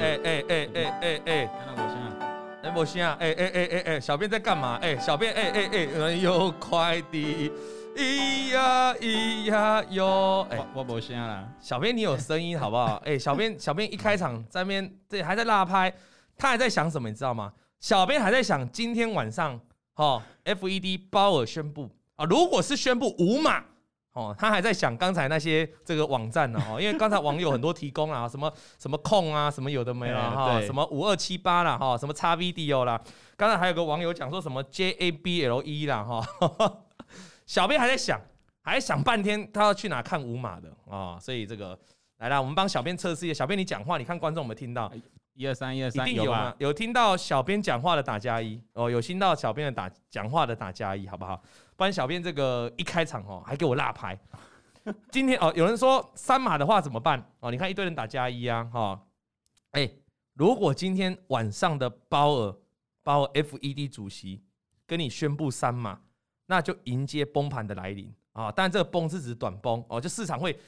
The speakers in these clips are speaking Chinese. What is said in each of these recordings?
哎哎哎哎哎哎，看到我先啊，哎我先啊，哎哎哎哎哎，小编在干嘛？哎，小编哎哎哎，有快递，咿呀咿呀哟，哎我我先啦，小编你有声音好不好？哎，小编小编一开场在那边对还在拉拍，他还在想什么你知道吗？小编还在想今天晚上哦，FED 鲍尔宣布啊，如果是宣布五码。哦，他还在想刚才那些这个网站呢，哦，因为刚才网友很多提供啊，什么什么控啊，什么有的没了哈，什么五二七八啦哈，什么 XVideos 啦，刚才还有个网友讲说什么 JABLE 啦哈，小编还在想，还在想半天，他要去哪看五码的啊，所以这个来了，我们帮小编测试一下，小编你讲话，你看观众有没有听到？一二三，一二三，一定有吗？有听到小编讲话的打加一哦，有听到小编的打讲话的打加一，好不好？不然小编这个一开场哦，还给我落牌。今天哦，有人说三码的话怎么办哦？你看一堆人打加一啊，哈，哎，如果今天晚上的鲍尔鲍尔 FED 主席跟你宣布三码，那就迎接崩盘的来临啊！当然这个崩是指短崩哦，就市场会。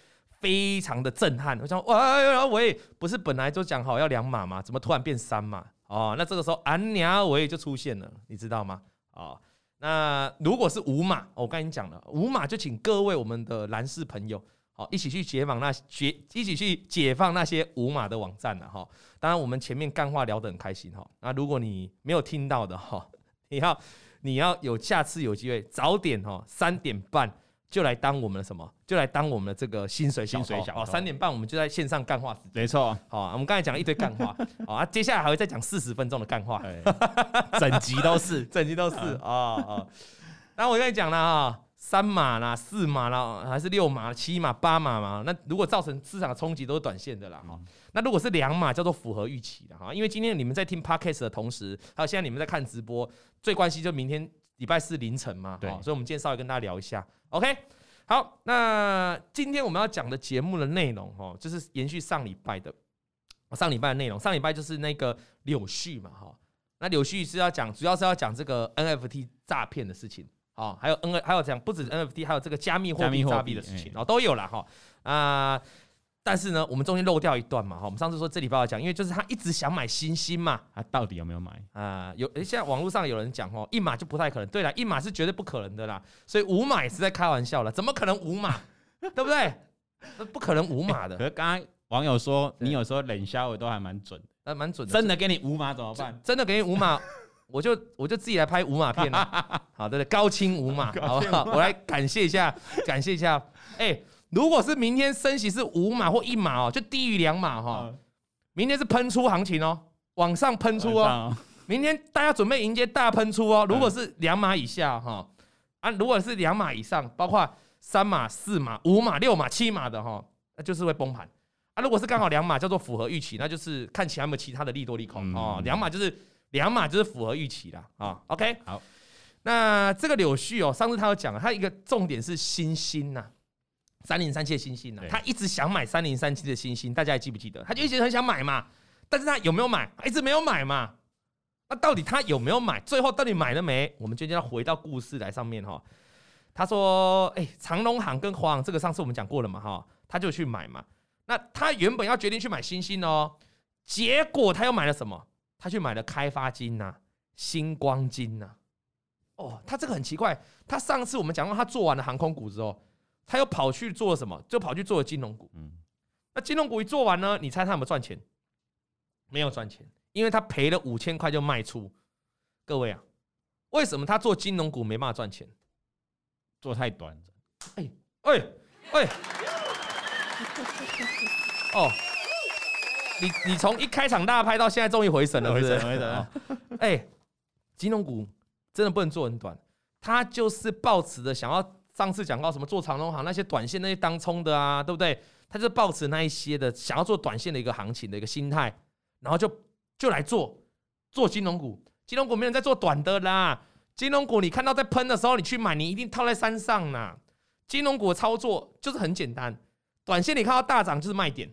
非常的震撼，我想，哇，喂，不是本来就讲好要两码吗？怎么突然变三码？哦，那这个时候安娘喂就出现了，你知道吗？哦，那如果是五码，我刚才讲了，五码就请各位我们的男士朋友，好，一起去解放那些，一起去解放那些五码的网站了哈。当然，我们前面干话聊得很开心哈。那如果你没有听到的哈，你要你要有下次有机会早点哈，三点半。就来当我们的什么？就来当我们的这个薪水薪水小哦。三点半我们就在线上干话时间，没错。好，我们刚才讲了一堆干话，好啊，接下来还会再讲四十分钟的干话，整集都是，整集都是啊啊。那我跟你讲了啊，三码啦，四码啦，还是六码、七码、八码嘛？那如果造成市场的冲击，都是短线的啦哈。那如果是两码，叫做符合预期的哈。因为今天你们在听 Podcast 的同时，还有现在你们在看直播，最关心就明天。礼拜四凌晨嘛，对，所以我们今天稍微跟大家聊一下，OK，好，那今天我们要讲的节目的内容，哦，就是延续上礼拜的，上礼拜的内容，上礼拜就是那个柳絮嘛，哈，那柳絮是要讲，主要是要讲这个 NFT 诈骗的事情，啊，还有 N，还有讲不止 NFT，还有这个加密货币诈骗的事情，哦，都有了哈，啊。但是呢，我们中间漏掉一段嘛，哈，我们上次说这礼拜要讲，因为就是他一直想买星星嘛，他到底有没有买啊？有，现在网络上有人讲哦，一码就不太可能，对了，一码是绝对不可能的啦，所以五码也是在开玩笑了，怎么可能五码？对不对？那不可能五码的。可是刚刚网友说，你有时候冷笑我都还蛮准的，那蛮准的。真的给你五码怎么办？真的给你五码，我就我就自己来拍五码片了。好的，高清五码，好不好？我来感谢一下，感谢一下，哎。如果是明天升息是五码或一码哦，就低于两码哈。明天是喷出行情哦，往上喷出哦。明天大家准备迎接大喷出哦。如果是两码以下哈，啊，如果是两码以上，包括三码、四码、五码、六码、七码的哈，那就是会崩盘。啊，如果是刚好两码叫做符合预期，那就是看起来有没有其他的利多利空哦。两码就是两码就是符合预期的啊。OK，好，那这个柳絮哦，上次他有讲，他一个重点是新星呐。三零三七的星星呢？他一直想买三零三七的星星，大家还记不记得？他就一直很想买嘛，但是他有没有买？一直没有买嘛。那到底他有没有买？最后到底买了没？我们就要回到故事来上面哈。他说：“哎，长隆行跟华航这个上次我们讲过了嘛哈，他就去买嘛。那他原本要决定去买星星哦，结果他又买了什么？他去买了开发金呐、星光金呐。哦，他这个很奇怪。他上次我们讲过，他做完了航空股之后。他又跑去做什么？就跑去做了金融股。嗯，那金融股一做完呢？你猜他有没有赚钱？没有赚钱，因为他赔了五千块就卖出。各位啊，为什么他做金融股没办法赚钱？做太短。哎哎哎！哦，你你从一开场大拍到现在终于回神了，是不是？回神了。哎，金融股真的不能做很短，他就是抱持着想要。上次讲到什么做长龙行那些短线那些当冲的啊，对不对？他就抱持那一些的想要做短线的一个行情的一个心态，然后就就来做做金融股。金融股没人在做短的啦，金融股你看到在喷的时候，你去买，你一定套在山上呐。金融股的操作就是很简单，短线你看到大涨就是卖点，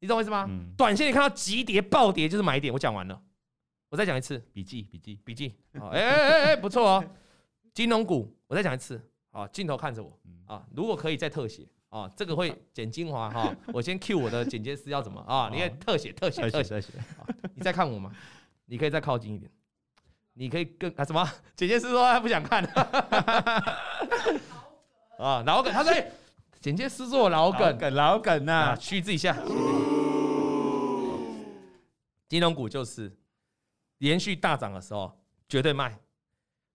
你懂我意思吗？嗯、短线你看到急跌暴跌就是买点。我讲完了，我再讲一次，笔记笔记笔记。哎哎哎哎，不错哦，金融股，我再讲一次。啊，镜头看着我啊！如果可以再特写啊，啊，这个会剪精华哈。我先 cue 我的剪接师要怎么啊？你看特写特写特写特写，你再看我吗？你可以再靠近一点，你可以更啊什么？剪接师说他不想看。啊，老梗，他说剪接师说老梗，老梗呐，虚字一下。金融股就是连续大涨的时候绝对卖，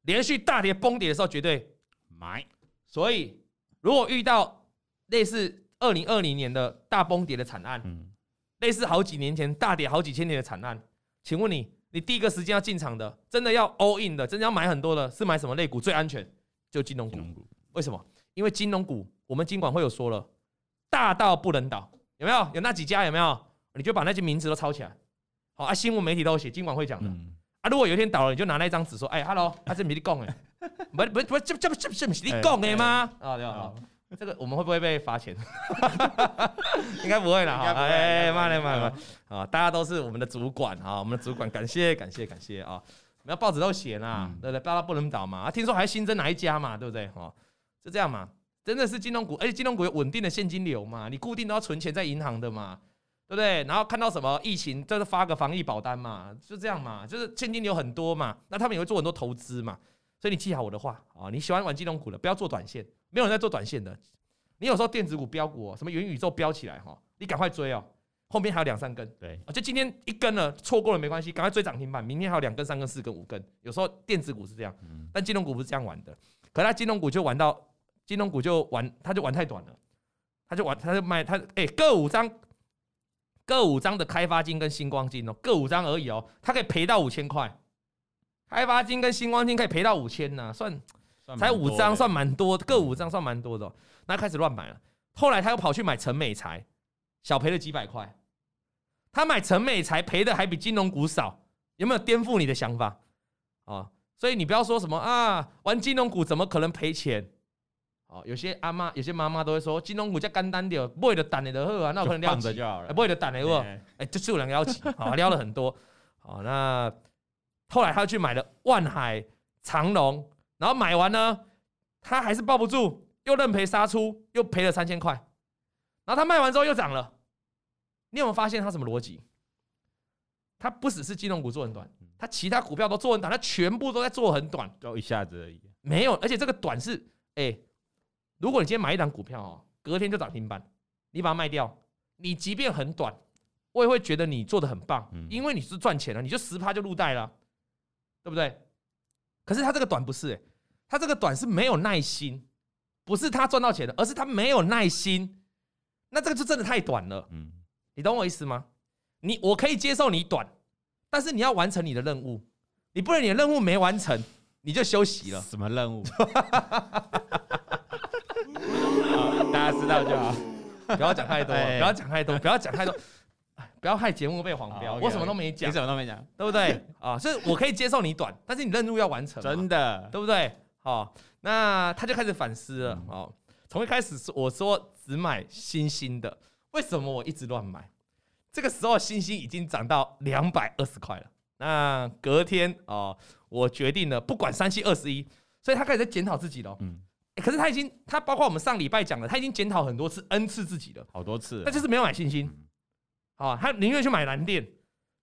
连续大跌崩跌的时候绝对买。所以如果遇到类似二零二零年的大崩跌的惨案，类似好几年前大跌好几千年的惨案，请问你，你第一个时间要进场的，真的要 all in 的，真的要买很多的，是买什么类股最安全？就金融股。为什么？因为金融股，我们金管会有说了，大到不能倒，有没有？有那几家有没有？你就把那些名字都抄起来。好啊，新闻媒体都有写，金管会讲的。啊，如果有一天倒了，你就拿那张纸说，哎，hello，他是你讲的，不不不，这这不这不是你讲的吗？啊，对啊。这个我们会不会被罚钱？应该不会啦。哈，哎，慢点，慢点，啊，大家都是我们的主管啊，我们的主管，感谢，感谢，感谢啊。没有报纸都写啦，对不对？大家不能倒嘛。啊，听说还新增哪一家嘛，对不对？哈，就这样嘛。真的是金融股，而且金融股有稳定的现金流嘛，你固定都要存钱在银行的嘛，对不对？然后看到什么疫情，就是发个防疫保单嘛，就这样嘛，就是现金流很多嘛。那他们也会做很多投资嘛。所以你记好我的话啊，你喜欢玩金融股的，不要做短线。没有人在做短线的，你有时候电子股飙股，什么元宇宙飙起来哈，你赶快追哦，后面还有两三根，对，就今天一根了，错过了没关系，赶快追涨停板，明天还有两根、三根、四根、五根。有时候电子股是这样，但金融股不是这样玩的，可是他金融股就玩到，金融股就玩，他就玩太短了，他就玩，他就卖他，哎，各五张，各五张的开发金跟星光金哦，各五张而已哦，他可以赔到五千块，开发金跟星光金可以赔到五千呢，算。才五张，算蛮多，各五张算蛮多的，那开始乱买了。后来他又跑去买成美材，小赔了几百块。他买成美材赔的还比金融股少，有没有颠覆你的想法啊？所以你不要说什么啊，玩金融股怎么可能赔钱？哦，有些阿妈、有些妈妈都会说，金融股较简单点，不会的胆的好啊，那我可能了解就好了，不会的胆的好。哎，就是有两个要紧，好撩 了很多。好，那后来他又去买了万海、长荣。然后买完呢，他还是抱不住，又认赔杀出，又赔了三千块。然后他卖完之后又涨了，你有没有发现他什么逻辑？他不只是金融股做很短，他其他股票都做很短，他全部都在做很短，就一下子而已。没有，而且这个短是，哎，如果你今天买一档股票哦，隔天就涨停板，你把它卖掉，你即便很短，我也会觉得你做的很棒，因为你是赚钱了，你就十趴就入袋了，对不对？可是他这个短不是，哎。他这个短是没有耐心，不是他赚到钱的，而是他没有耐心。那这个就真的太短了，嗯，你懂我意思吗？你我可以接受你短，但是你要完成你的任务，你不能你的任务没完成你就休息了。什么任务？知道就好，不要讲太多，不要讲太多，不要讲太多，不要害节目被黄标。我什么都没讲，你什么都没讲，对不对？啊，所以我可以接受你短，但是你任务要完成，真的，对不对？好，那他就开始反思了。哦，从一开始我说只买新星的，为什么我一直乱买？这个时候星星已经涨到两百二十块了。那隔天哦，我决定了不管三七二十一，所以他开始在检讨自己了。嗯，可是他已经，他包括我们上礼拜讲的，他已经检讨很多次，N 次自己了，好多次，他就是没有买新兴。好，他宁愿去买蓝电，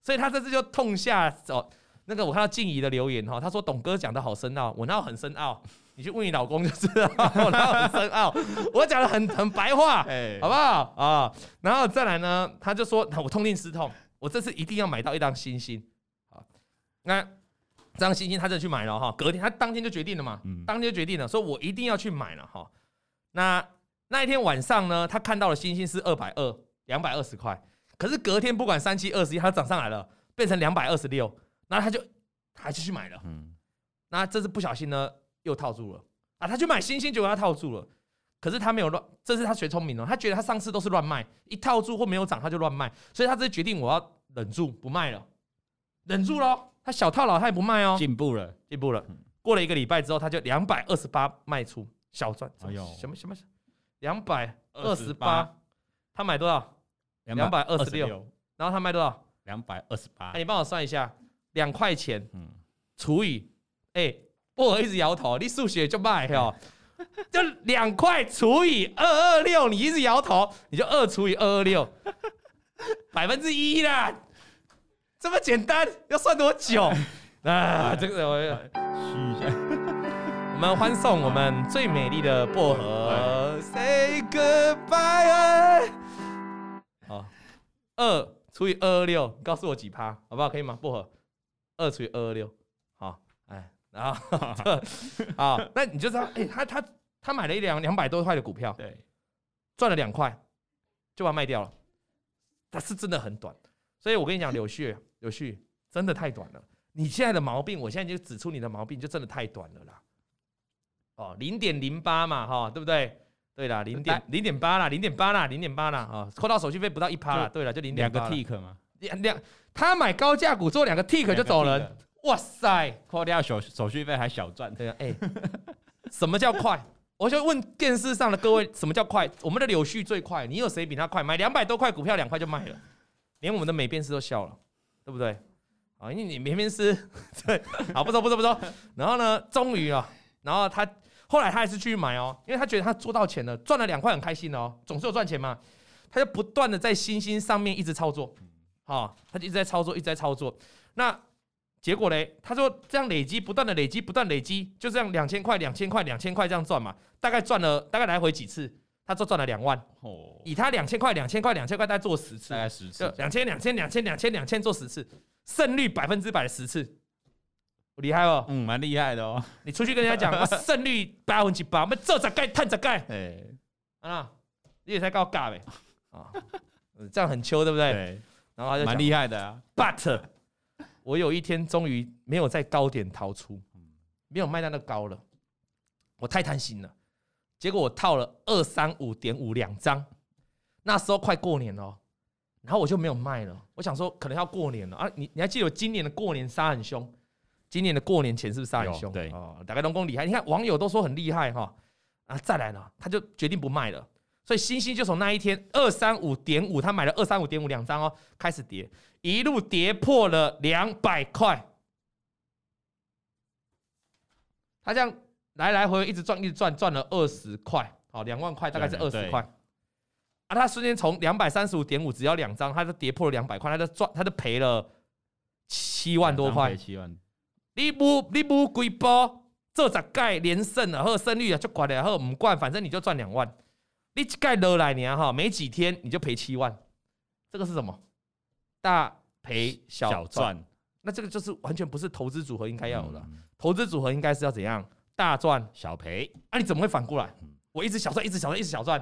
所以他这次就痛下哦。那个我看到静怡的留言哈，他说董哥讲的好深奥，我那很深奥？你去问你老公就知道，我那很深奥？我讲的很很白话，好不好啊？然后再来呢，他就说我痛定思痛，我这次一定要买到一张星星。好，那这档新兴他就去买了哈，隔天他当天就决定了嘛，当天就决定了，说我一定要去买了哈。那那一天晚上呢，他看到了星星是二百二，两百二十块，可是隔天不管三七二十一，它涨上来了，变成两百二十六。那他就还是去买了，嗯，那这次不小心呢又套住了啊！他去买星星，结果他套住了，可是他没有乱，这是他学聪明了，他觉得他上次都是乱卖，一套住或没有涨他就乱卖，所以他这次决定我要忍住不卖了，忍住咯，他小套牢他也不卖哦，进步了，进步了。过了一个礼拜之后，他就两百二十八卖出小赚，哎呦，什么什么两百二十八，他买多少？两百二十六，然后他卖多少？两百二十八。你帮我算一下。两块钱，除以，哎，薄荷一直摇头，你数学就卖哦。就两块除以二二六，你一直摇头，你就二除以二二六，百分之一啦，这么简单，要算多久 啊？这个我虚一下，我们欢送我们最美丽的薄荷，Say goodbye。好，二除以二二六，告诉我几趴，好不好？可以吗？薄荷，二除以二二六，好，哎。然后，啊，那你就知道，哎、欸，他他他买了一两两百多块的股票，对，赚了两块，就把它卖掉了。它是真的很短，所以我跟你讲，柳絮，柳絮真的太短了。你现在的毛病，我现在就指出你的毛病，就真的太短了啦。哦，零点零八嘛，哈，对不对？对啦，零点零点八啦，零点八啦，零点八啦，啊，扣到手续费不到一趴啦。对了，就零点两个 tick 嘛，两两，他买高价股做两个 tick 就走人。哇塞，扣掉手手续费还小赚，对啊，哎、欸，什么叫快？我就问电视上的各位，什么叫快？我们的柳絮最快，你有谁比他快？买两百多块股票，两块就卖了，连我们的美编师都笑了，对不对？啊，因为你明明是 对，好，不说不说不说。然后呢，终于啊，然后他后来他还是继续买哦，因为他觉得他做到钱了，赚了两块很开心哦，总是有赚钱嘛，他就不断的在星星上面一直操作，好，他就一直在操作，一直在操作，那。结果嘞，他说这样累积，不断的累积，不断累积，就这样两千块、两千块、两千块这样赚嘛，大概赚了大概来回几次，他就赚了两万。哦，以他两千块、两千块、两千块，大概做十次，大概十次，两千、两千、两千、两千、两千做十次，胜率百分之百的十次，厉害哦。嗯，蛮厉害的哦。你出去跟人家讲，胜率百分之百，我们做十盖探十盖。哎，啊，你也才搞尬呗。啊，这样很秋，对不对？对。然后他就蛮厉害的啊，But。我有一天终于没有在高点逃出，没有卖到那高了，我太贪心了。结果我套了二三五点五两张，那时候快过年了，然后我就没有卖了。我想说可能要过年了啊，你你还记得我今年的过年杀很凶？今年的过年前是不是杀很凶？对哦，大概龙宫厉害。你看网友都说很厉害哈啊，再来了，他就决定不卖了。所以星星就从那一天二三五点五，他买了二三五点五两张哦，开始跌。一路跌破了两百块，他这样来来回回一直赚，一直赚，赚了二十块，好，两万块大概是二十块。啊，他瞬间从两百三十五点五只要两张，他就跌破了两百块，他就赚，他就赔了七万多块。七万，你不你不贵波，这十盖连胜啊，或者胜率啊就管了，然后唔管，反正你就赚两万。你盖落来年哈，没几天你就赔七万，这个是什么？大赔小赚，那这个就是完全不是投资组合应该要有的。投资组合应该是要怎样？大赚小赔。啊，你怎么会反过来？我一直小赚，一直小赚，一直小赚，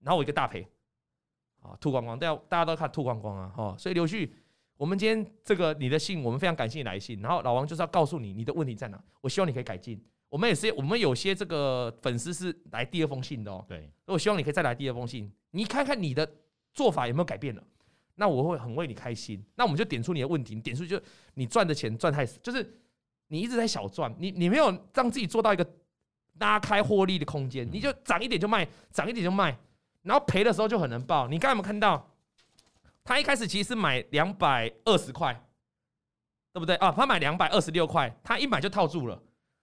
然后我一个大赔，啊，吐光光。大家大家都看吐光光啊，哈。所以柳絮，我们今天这个你的信，我们非常感谢你来信。然后老王就是要告诉你你的问题在哪，我希望你可以改进。我们也是，我们有些这个粉丝是来第二封信的哦。对，我希望你可以再来第二封信，你看看你的做法有没有改变了。那我会很为你开心。那我们就点出你的问题，你点出就你赚的钱赚太少，就是你一直在小赚，你你没有让自己做到一个拉开获利的空间，你就涨一点就卖，涨一点就卖，然后赔的时候就很能爆。你刚才有没有看到？他一开始其实是买两百二十块，对不对啊？他买两百二十六块，他一买就套住了，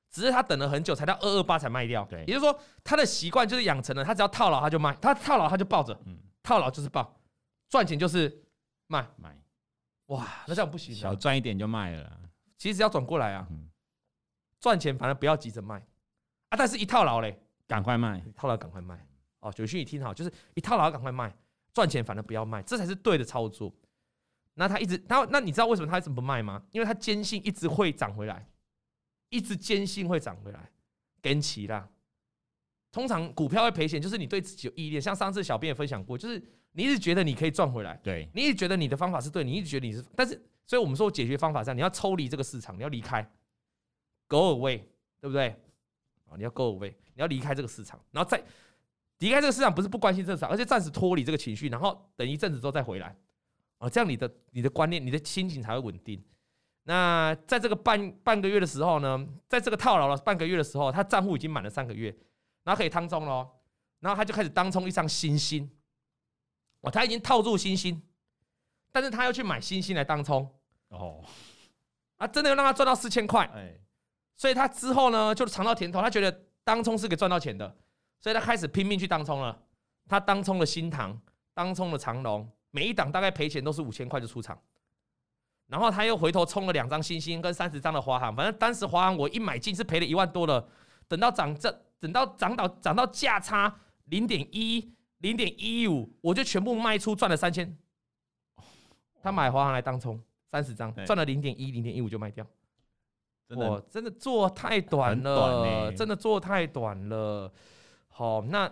只是他等了很久才到二二八才卖掉。对，也就是说他的习惯就是养成了，他只要套牢他就卖，他套牢他就抱着，套牢就是抱。赚钱就是卖卖，哇，那这样不行，小赚一点就卖了。其实要转过来啊，赚钱反而不要急着卖啊，但是一套牢嘞，赶快卖，套牢赶快卖。哦，九旭你听好，就是一套牢赶快卖，赚钱反而不要卖，这才是对的操作。那他一直，他那你知道为什么他一直不卖吗？因为他坚信一直会涨回来，一直坚信会涨回来，跟齐啦。通常股票会赔钱，就是你对自己有意念。像上次小编也分享过，就是。你一直觉得你可以赚回来，对，你一直觉得你的方法是对，你一直觉得你是，但是，所以我们说解决方法上，你要抽离这个市场，你要离开，go away，对不对？啊，你要 go away，你要离开这个市场，然后再离开这个市场，不是不关心这个市场，而且暂时脱离这个情绪，然后等一阵子之后再回来，啊，这样你的你的观念、你的心情才会稳定。那在这个半半个月的时候呢，在这个套牢了半个月的时候，他账户已经满了三个月，然后可以当冲了，然后他就开始当冲一张新兴。哦，他已经套住星星，但是他要去买星星来当冲哦，啊，真的要让他赚到四千块，哎，所以他之后呢就尝到甜头，他觉得当冲是可以赚到钱的，所以他开始拼命去当冲了。他当冲了新塘，当冲了长隆，每一档大概赔钱都是五千块就出场。然后他又回头冲了两张星星跟三十张的华航，反正当时华航我一买进是赔了一万多了。等到涨这，等到涨到涨到价差零点一、零点一五，我就全部卖出赚了三千。他买华航来当冲三十张，赚了零点一、零点一五就卖掉。我真的做太短了，真的做太短了。好，那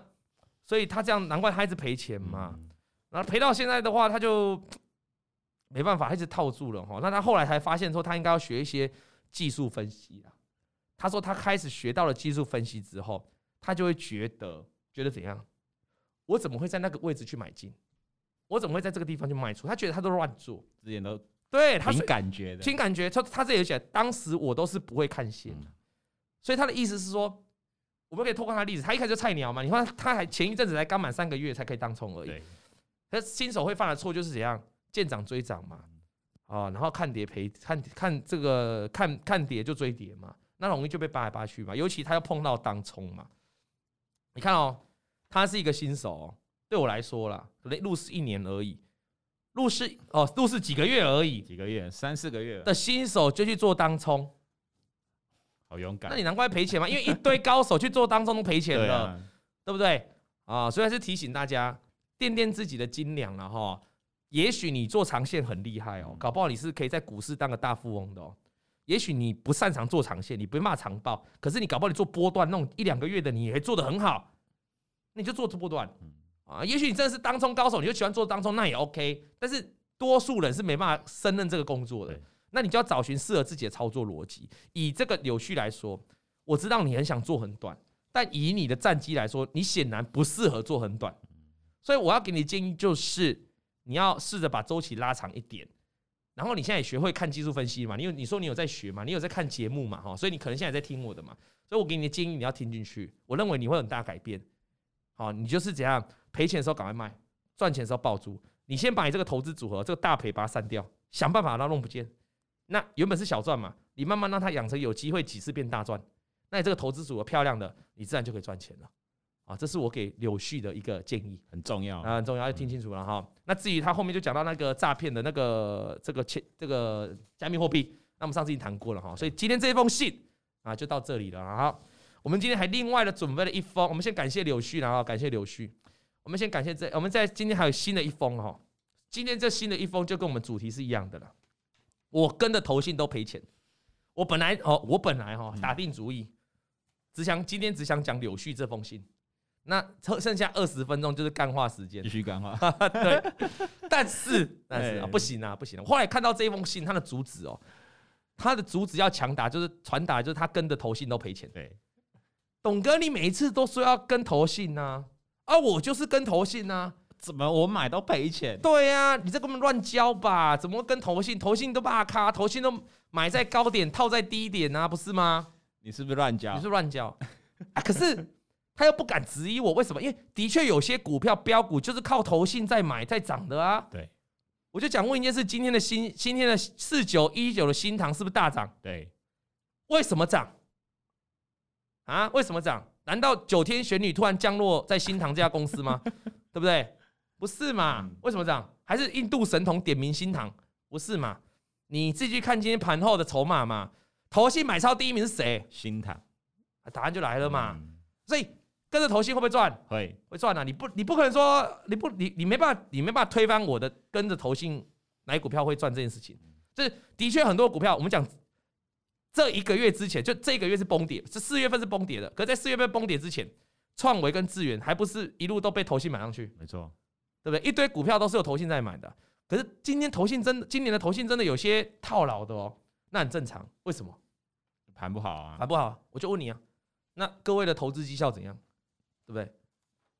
所以他这样难怪他一直赔钱嘛。然后赔到现在的话，他就没办法，一直套住了哈。那他后来才发现说，他应该要学一些技术分析啊。他说他开始学到了技术分析之后，他就会觉得觉得怎样？我怎么会在那个位置去买进？我怎么会在这个地方去卖出？他觉得他都乱做，之前都。对，他凭感觉的，凭感觉。他他这里写，当时我都是不会看线的，所以他的意思是说，我们可以透过他的例子，他一开始就菜鸟嘛，你看他还前一阵子才刚满三个月才可以当冲而已。他新手会犯的错就是怎样，见涨追涨嘛，啊，然后看跌赔，看看这个看看跌就追跌嘛，那容易就被扒来扒去嘛。尤其他要碰到当冲嘛，你看哦，他是一个新手，对我来说啦，可能入市一年而已。入市哦，入市几个月而已，几个月，三四个月的新手就去做当冲，好勇敢。那你难怪赔钱嘛，因为一堆高手去做当冲都赔钱了，对，啊、对不对？啊，所以还是提醒大家，掂掂自己的斤两了哈。也许你做长线很厉害哦，搞不好你是可以在股市当个大富翁的哦。也许你不擅长做长线，你不骂长报，可是你搞不好你做波段那种一两个月的，你也做得很好，你就做波段。啊，也许你真的是当冲高手，你就喜欢做当冲，那也 OK。但是多数人是没办法胜任这个工作的，那你就要找寻适合自己的操作逻辑。以这个柳絮来说，我知道你很想做很短，但以你的战绩来说，你显然不适合做很短。所以我要给你的建议就是，你要试着把周期拉长一点。然后你现在也学会看技术分析嘛？你有你说你有在学嘛？你有在看节目嘛？哈，所以你可能现在在听我的嘛？所以我给你的建议你要听进去。我认为你会很大改变。好，你就是怎样？赔钱的时候赶快卖，赚钱的时候抱住。你先把你这个投资组合这个大赔把它删掉，想办法让它弄不见。那原本是小赚嘛，你慢慢让它养成有机会几次变大赚。那你这个投资组合漂亮的，你自然就可以赚钱了。啊，这是我给柳絮的一个建议，很重要啊，很重要，要听清楚了哈。那至于他后面就讲到那个诈骗的那个这个钱这个加密货币，那我们上次已经谈过了哈。所以今天这封信啊，就到这里了。好，我们今天还另外的准备了一封，我们先感谢柳絮，然后感谢柳絮。我们先感谢这，我们在今天还有新的一封哈，今天这新的一封就跟我们主题是一样的了。我跟的投信都赔钱，我本来哦，我本来哈打定主意，只想今天只想讲柳絮这封信，那剩剩下二十分钟就是干话时间，继续干话。对，但是 但是啊，不行啊，不行啊！后来看到这一封信，它的主旨哦，它的主旨要强打，就是传达，就是他跟的投信都赔钱。对，董哥，你每一次都说要跟投信呢？啊，我就是跟投信啊，怎么我买都赔钱？对呀、啊，你这根本乱交吧？怎么跟投信？投信都大咖，投信都买在高点，套在低点啊，不是吗？你是不是乱交？你是乱交 啊？可是他又不敢质疑我，为什么？因为的确有些股票标股就是靠投信在买在涨的啊。对，我就讲问一件事：今天的新今天的四九一九的新塘是不是大涨？对，为什么涨？啊？为什么涨？难道九天玄女突然降落在新唐这家公司吗？对不对？不是嘛？为什么这样？还是印度神童点名新唐？不是嘛？你自己去看今天盘后的筹码嘛。投信买超第一名是谁？新唐。答案就来了嘛。所以跟着投信会不会赚？会，会赚啊！你不，你不可能说你不，你你没办法，你没办法推翻我的跟着投信买股票会赚这件事情。这的确很多股票，我们讲。这一个月之前，就这个月是崩跌，是四月份是崩跌的。可在四月份崩跌之前，创维跟智源还不是一路都被投信买上去？没错，对不对？一堆股票都是有投信在买的。可是今天投信真的，今年的投信真的有些套牢的哦，那很正常。为什么？盘不好啊，盘不好。我就问你啊，那各位的投资绩效怎样？对不对？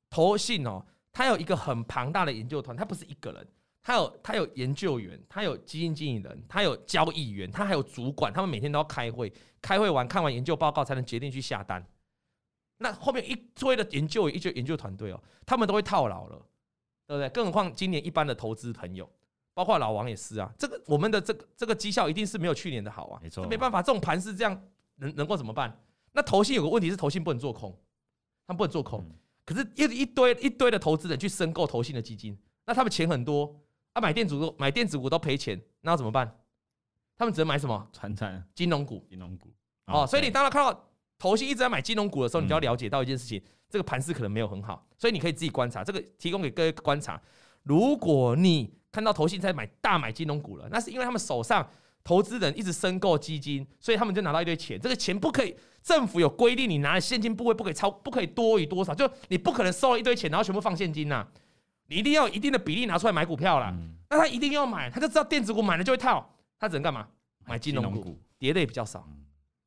投信哦，它有一个很庞大的研究团，它不是一个人。他有他有研究员，他有基金经理人，他有交易员，他还有主管，他们每天都要开会，开会完看完研究报告才能决定去下单。那后面一堆的研究员，一堆研究团队哦，他们都会套牢了，对不对？更何况今年一般的投资朋友，包括老王也是啊。这个我们的这个这个绩效一定是没有去年的好啊，没错，没办法，这种盘是这样，能能够怎么办？那投信有个问题是投信不能做空，他们不能做空。嗯可是一一堆一堆的投资人去申购投信的基金，那他们钱很多啊，买电子股买电子股都赔钱，那要怎么办？他们只能买什么？传产金融股。金融股哦，所以你当然看到投信一直在买金融股的时候，嗯你就要了解到一件事情，这个盘势可能没有很好，所以你可以自己观察，这个提供给各位观察。如果你看到投信在买大买金融股了，那是因为他们手上投资人一直申购基金，所以他们就拿到一堆钱，这个钱不可以。政府有规定，你拿的现金部位不可以超，不可以多于多少，就你不可能收了一堆钱，然后全部放现金呐、啊，你一定要有一定的比例拿出来买股票啦。嗯那他一定要买，他就知道电子股买了就会套，他只能干嘛？买金融股，金融股跌的也比较少嗯，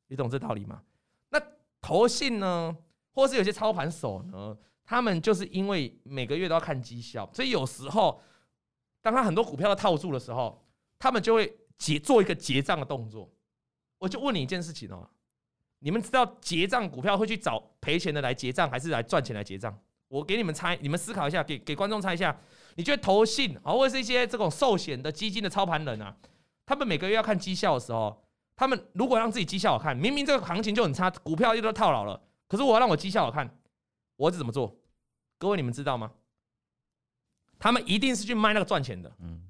你懂这道理吗？那投信呢，或是有些操盘手呢，他们就是因为每个月都要看绩效，所以有时候当他很多股票都套住的时候，他们就会结做一个结账的动作。我就问你一件事情哦。你们知道结账股票会去找赔钱的来结账，还是来赚钱来结账？我给你们猜，你们思考一下，给给观众猜一下。你觉得投信啊，或者是一些这种寿险的基金的操盘人啊，他们每个月要看绩效的时候，他们如果让自己绩效好看，明明这个行情就很差，股票又都套牢了，可是我要让我绩效好看，我是怎么做？各位你们知道吗？他们一定是去卖那个赚钱的。嗯，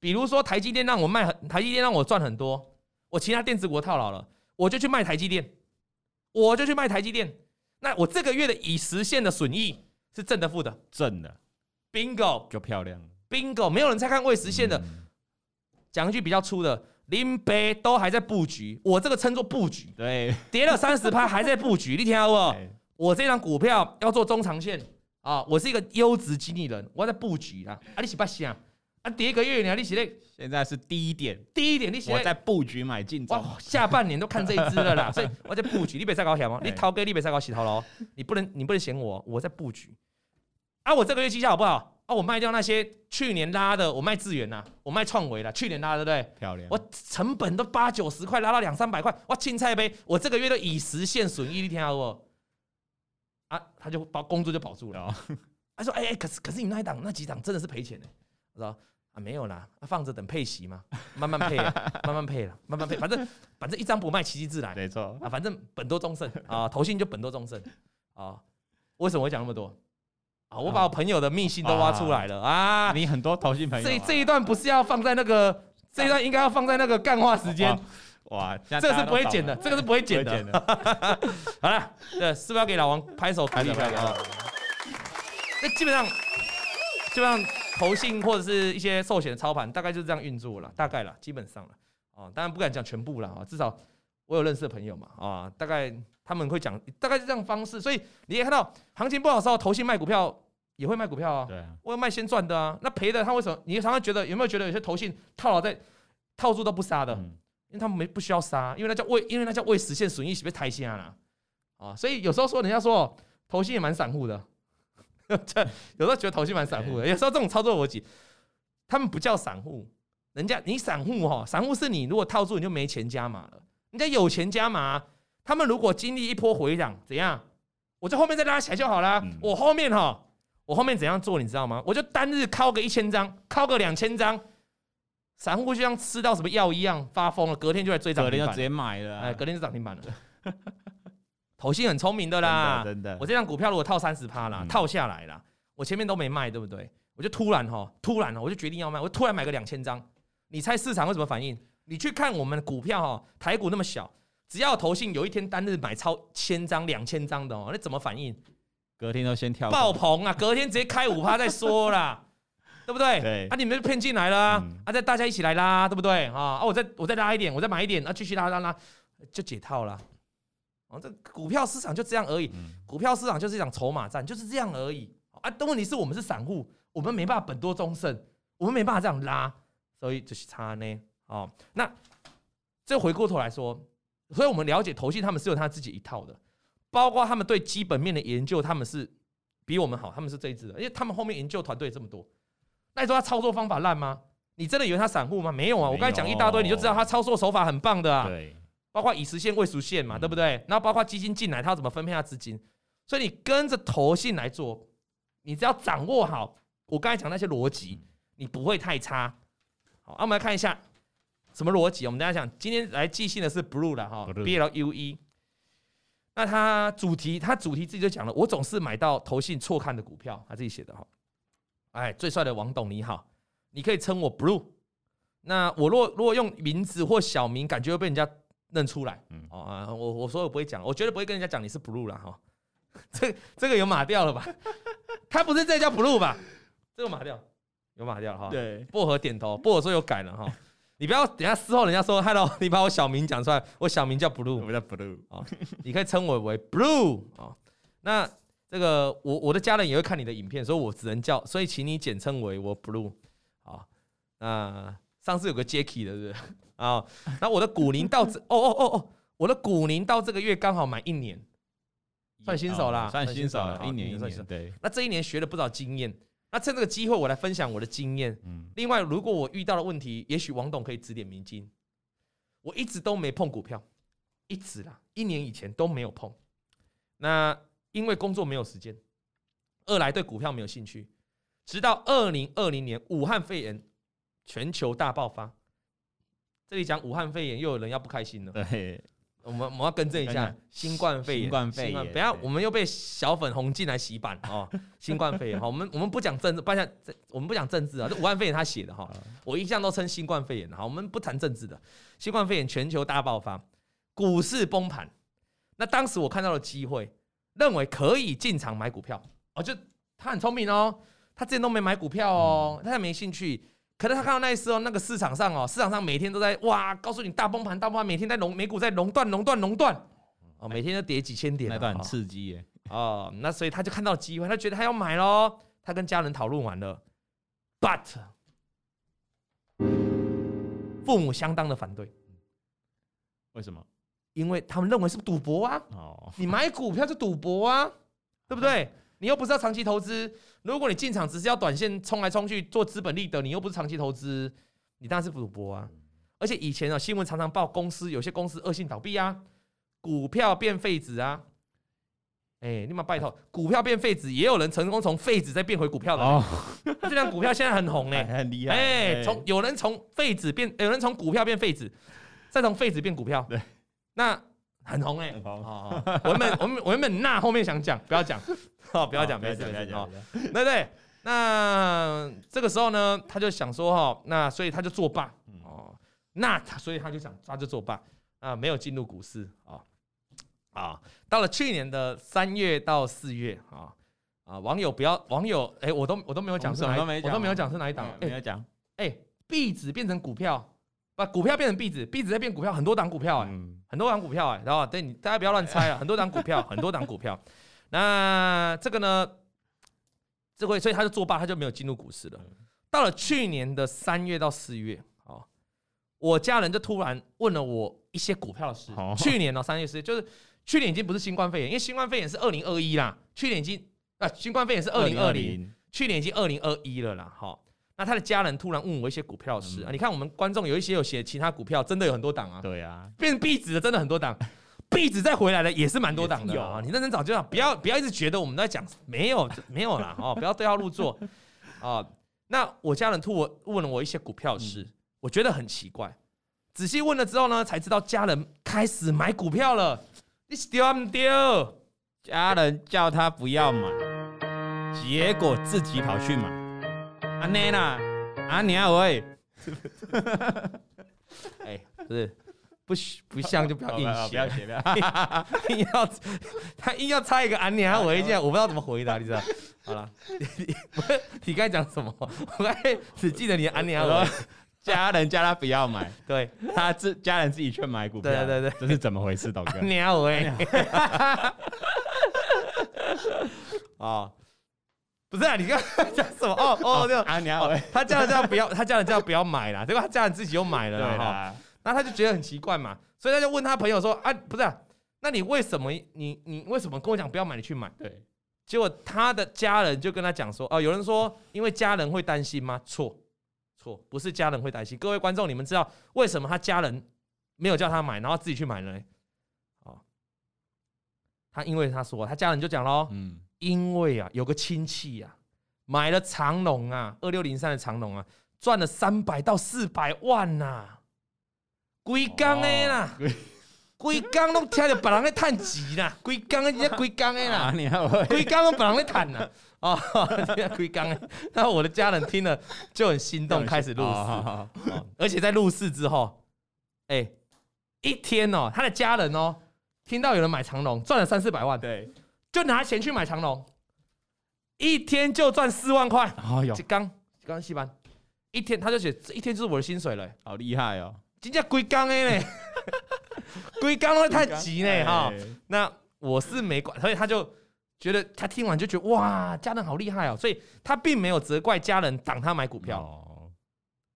比如说台积电让我卖很，台积电让我赚很多，我其他电子股套牢了。我就去卖台积电，我就去卖台积电。那我这个月的已实现的损益是正的负的？正的，bingo。就漂亮。bingo，没有人在看未实现的。嗯。讲一句比较粗的，林北都还在布局，我这个称作布局，对，跌了三十趴还在布局，你听到不？我这张股票要做中长线啊，我是一个优质经理人，我在布局啦。啊，你是不想啊？第一个月，你你是咧现在是低点，低一点，你是咧我在布局买进中。哇，下半年都看这一支了啦，所以我在布局。你别再搞险吗？哎你掏哥，你别再搞洗头喽！你不能，你不能嫌我，我在布局。啊，我这个月绩效好不好？啊，我卖掉那些去年拉的，我卖智源呐，我卖创维了，去年拉的对不对？漂亮。我成本都八九十块，拉到两三百块，哇，青菜杯，我这个月都已实现损益，你听好不？啊，他就把工作就保住了。哦他说：“哎、哎，可是可是你那一档那几档真的是赔钱的。”我说：“啊，没有啦，啊、放着等配息嘛，慢慢配啊，慢慢配了，慢慢配，反正反正一张不卖，奇迹自然没错，啊，反正本多终胜啊，投信就本多终胜啊。为什么会讲那么多啊？我把我朋友的密信都挖出来了啊！你很多投信朋友啊，这这一段不是要放在那个，这一段应该要放在那个干话时间，哇，这这个是不会剪的，这个是不会剪的。好了，对，是不是要给老王拍手鼓励一下啊？那基本上，基本上投信或者是一些寿险的操盘，大概就是这样运作了，大概了，基本上了。哦，当然不敢讲全部了啊，至少我有认识的朋友嘛，啊，大概他们会讲，大概是这样方式。所以你也看到，行情不好的时候，投信卖股票也会卖股票啊。对啊，我要卖先赚的啊，那赔的他为什么？你常常觉得有没有觉得有些投信套牢在套住都不杀的？嗯因为他们没不需要杀，因为那叫未，因为那叫未实现损益是被抬下了啊，所以有时候说人家说投信也蛮散户的，这有时候觉得投信蛮散户的，有时候这种操作逻辑，他们不叫散户，人家你散户哈，散户是你如果套住你就没钱加码了，人家有钱加码，他们如果经历一波回涨怎样，我在后面再拉起来就好了，嗯我后面哈，我后面怎样做你知道吗？我就单日敲个一千张，敲个两千张。散户就像吃到什么药一样发疯了，隔天就来追涨停板隔天就直，接买了啊，哎，隔天就涨停板了。投信很聪明的啦，真的，我这张股票如果套三十趴啦，嗯套下来啦，我前面都没卖，对不对？我就突然哈，突然我就决定要卖，我突然买个两千张。你猜市场会怎么反应？你去看我们的股票哈，台股那么小，只要投信有一天单日买超千张、两千张的哦，那怎么反应？隔天都先跳爆棚啊！隔天直接开五趴再说啦。对不对？对啊，你们就骗进来了啊！嗯啊，再大家一起来啦，对不对？啊啊，我再我再拉一点，我再买一点，啊，继续拉拉拉，就解套了。哦，这股票市场就这样而已，嗯股票市场就是一场筹码战，就是这样而已啊。但问题是我们是散户，我们没办法本多终胜，我们没办法这样拉，所以就是差呢。哦，那这回过头来说，所以我们了解投信他们是有他自己一套的，包括他们对基本面的研究，他们是比我们好，他们是这一支的，因为他们后面研究团队这么多。那你说他操作方法烂吗？你真的以为他散户吗？没有啊！我刚才讲一大堆，你就知道他操作手法很棒的啊。对，包括已实现未实现嘛，嗯对不对？然后包括基金进来，他要怎么分配他资金？所以你跟着投信来做，你只要掌握好我刚才讲那些逻辑，你不会太差。好，那我们来看一下什么逻辑。我们大家讲，今天来寄信的是 Blue 了哈 Blue，B L U E。那他主题，他主题自己就讲了，我总是买到投信错看的股票，他自己写的哈。哎，最帅的王董你好，你可以称我 Blue。那我若如果用名字或小名，感觉会被人家认出来。嗯，哦啊，我我说我不会讲，我绝对不会跟人家讲你是 Blue 啦哈。这这个有码掉了吧？他不是这叫 Blue 吧？这个码掉，有码掉哈。对，薄荷点头，薄荷说有改了哈。你不要等下事后人家说 Hello，你把我小名讲出来，我小名叫 Blue，我叫 Blue 啊，你可以称我为 Blue 啊。那这个我我的家人也会看你的影片，所以我只能叫，所以请你简称为我 Blue 啊。那上次有个 Jacky 的是不是啊？那我的股龄到这 哦哦哦哦，我的股龄到这个月刚好满一年，算新手啦，算新手了，一年一年对。那这一年学了不少经验。那趁这个机会，我来分享我的经验。另外，如果我遇到了问题，也许王董可以指点迷津。我一直都没碰股票，一直啦，一年以前都没有碰。那因为工作没有时间，二来对股票没有兴趣。直到二零二零年武汉肺炎全球大爆发，这里讲武汉肺炎，又有人要不开心了。对。我们我们要更正一下，新冠肺炎，新冠肺炎，不要我们又被小粉红进来洗版哦。新冠肺炎，好，我们我们不讲政治，不讲这，我们不讲政治啊。这武汉肺炎他写的哈，我一向都称新冠肺炎，好，我们不谈政治的。新冠肺炎全球大爆发，股市崩盘。那当时我看到了机会，认为可以进场买股票。哦，就他很聪明哦，他之前都没买股票哦，他也没兴趣。可能他看到那时候那个市场上哦，市场上每天都在哇，告诉你大崩盘，大崩盘，每天在熔美股在熔断，熔断，熔断，哦，每天都跌几千点，那段很刺激耶。哦，那所以他就看到机会，他觉得他要买喽。他跟家人讨论完了，but 父母相当的反对。为什么？因为他们认为是赌博啊。哦，你买股票是赌博啊，对不对？你又不是要长期投资，如果你进场只是要短线冲来冲去做资本利得，你又不是长期投资，你当然是赌博啊！而且以前啊，新闻常常报公司有些公司恶性倒闭啊，股票变废纸啊，哎，你们拜托，股票变废纸，也有人成功从废纸再变回股票的。哦，这张股票现在很红哎，很厉害哎，从有人从废纸变，有人从股票变废纸，再从废纸变股票，对，那很红哎，我们我们我们那后面想讲，不要讲。哦，不要讲，没事没事哦，对对，那这个时候呢，他就想说哈，那所以他就作罢。哦，那他所以他就想他就作罢。啊，没有进入股市啊啊，到了去年的三月到四月啊啊，网友不要网友哎，我都我都没有讲是哪，我都没有讲是哪一档，没有讲。哎，币值变成股票，把股票变成币纸，币纸再变股票，很多档股票哎，很多档股票哎，然后对你大家不要乱猜了，很多档股票，很多档股票。那这个呢？这回所以他就作罢，他就没有进入股市了。到了去年的三月到四月，哦，我家人就突然问了我一些股票的事。去年呢，三月四月就是去年已经不是新冠肺炎，因为新冠肺炎是二零二一啦。去年已经啊，新冠肺炎是二零二零，去年已经二零二一了啦。好，那他的家人突然问我一些股票的事啊。你看我们观众有一些有写其他股票，真的有很多档啊。对啊，变成币值的真的很多档。壁纸再回来的也是蛮多档的啊！你认真找就好，不要不要一直觉得我们在讲没有没有啦哦，不要对号入座啊！那我家人突我问了我一些股票事，我觉得很奇怪。仔细问了之后呢，才知道家人开始买股票了。你丢不丢？家人叫他不要买，结果自己跑去买。阿奶啦，阿娘喂，哎，不是。不不像就不要硬写，不要写，硬要他硬要猜一个安妮，我一下我不知道怎么回答，你知道？好了，你你刚才讲什么？我刚才只记得你安妮，我家人叫他不要买，对他自家人自己去买股票，对对对，这是怎么回事？董哥，安妮我哎，啊，不是啊，你刚才 讲什么？哦哦，这样安妮我，他家人叫不要，他家人叫不要买了，结果他家人自己又买了哈。那他就觉得很奇怪嘛，所以他就问他朋友说：“啊，不是、啊，那你为什么你你为什么跟我讲不要买，你去买？”对，结果他的家人就跟他讲说：“哦，有人说因为家人会担心吗？错，错，不是家人会担心。各位观众，你们知道为什么他家人没有叫他买，然后自己去买呢？哦，他因为他说他家人就讲喽，嗯，因为啊有个亲戚啊买了长荣啊二六零三的长荣啊赚了三百到四百万呐、啊。龟缸的啦，规工拢听着别人在叹钱啦，规工人家规工的啦，规工拢别人在叹啦，哦，规工的。那我的家人听了就很心动，开始入市，而且在入市之后，哎，一天哦，他的家人哦，听到有人买长荣赚了三四百万，对，就拿钱去买长隆，一天就赚四万块，哎呦，刚刚戏班，一天他就写这一天就是我的薪水了，好厉害哦，真正规工的嘞。龟刚会太急呢哈，那我是没管，所以他就觉得他听完就觉得哇，家人好厉害哦，所以他并没有责怪家人挡他买股票，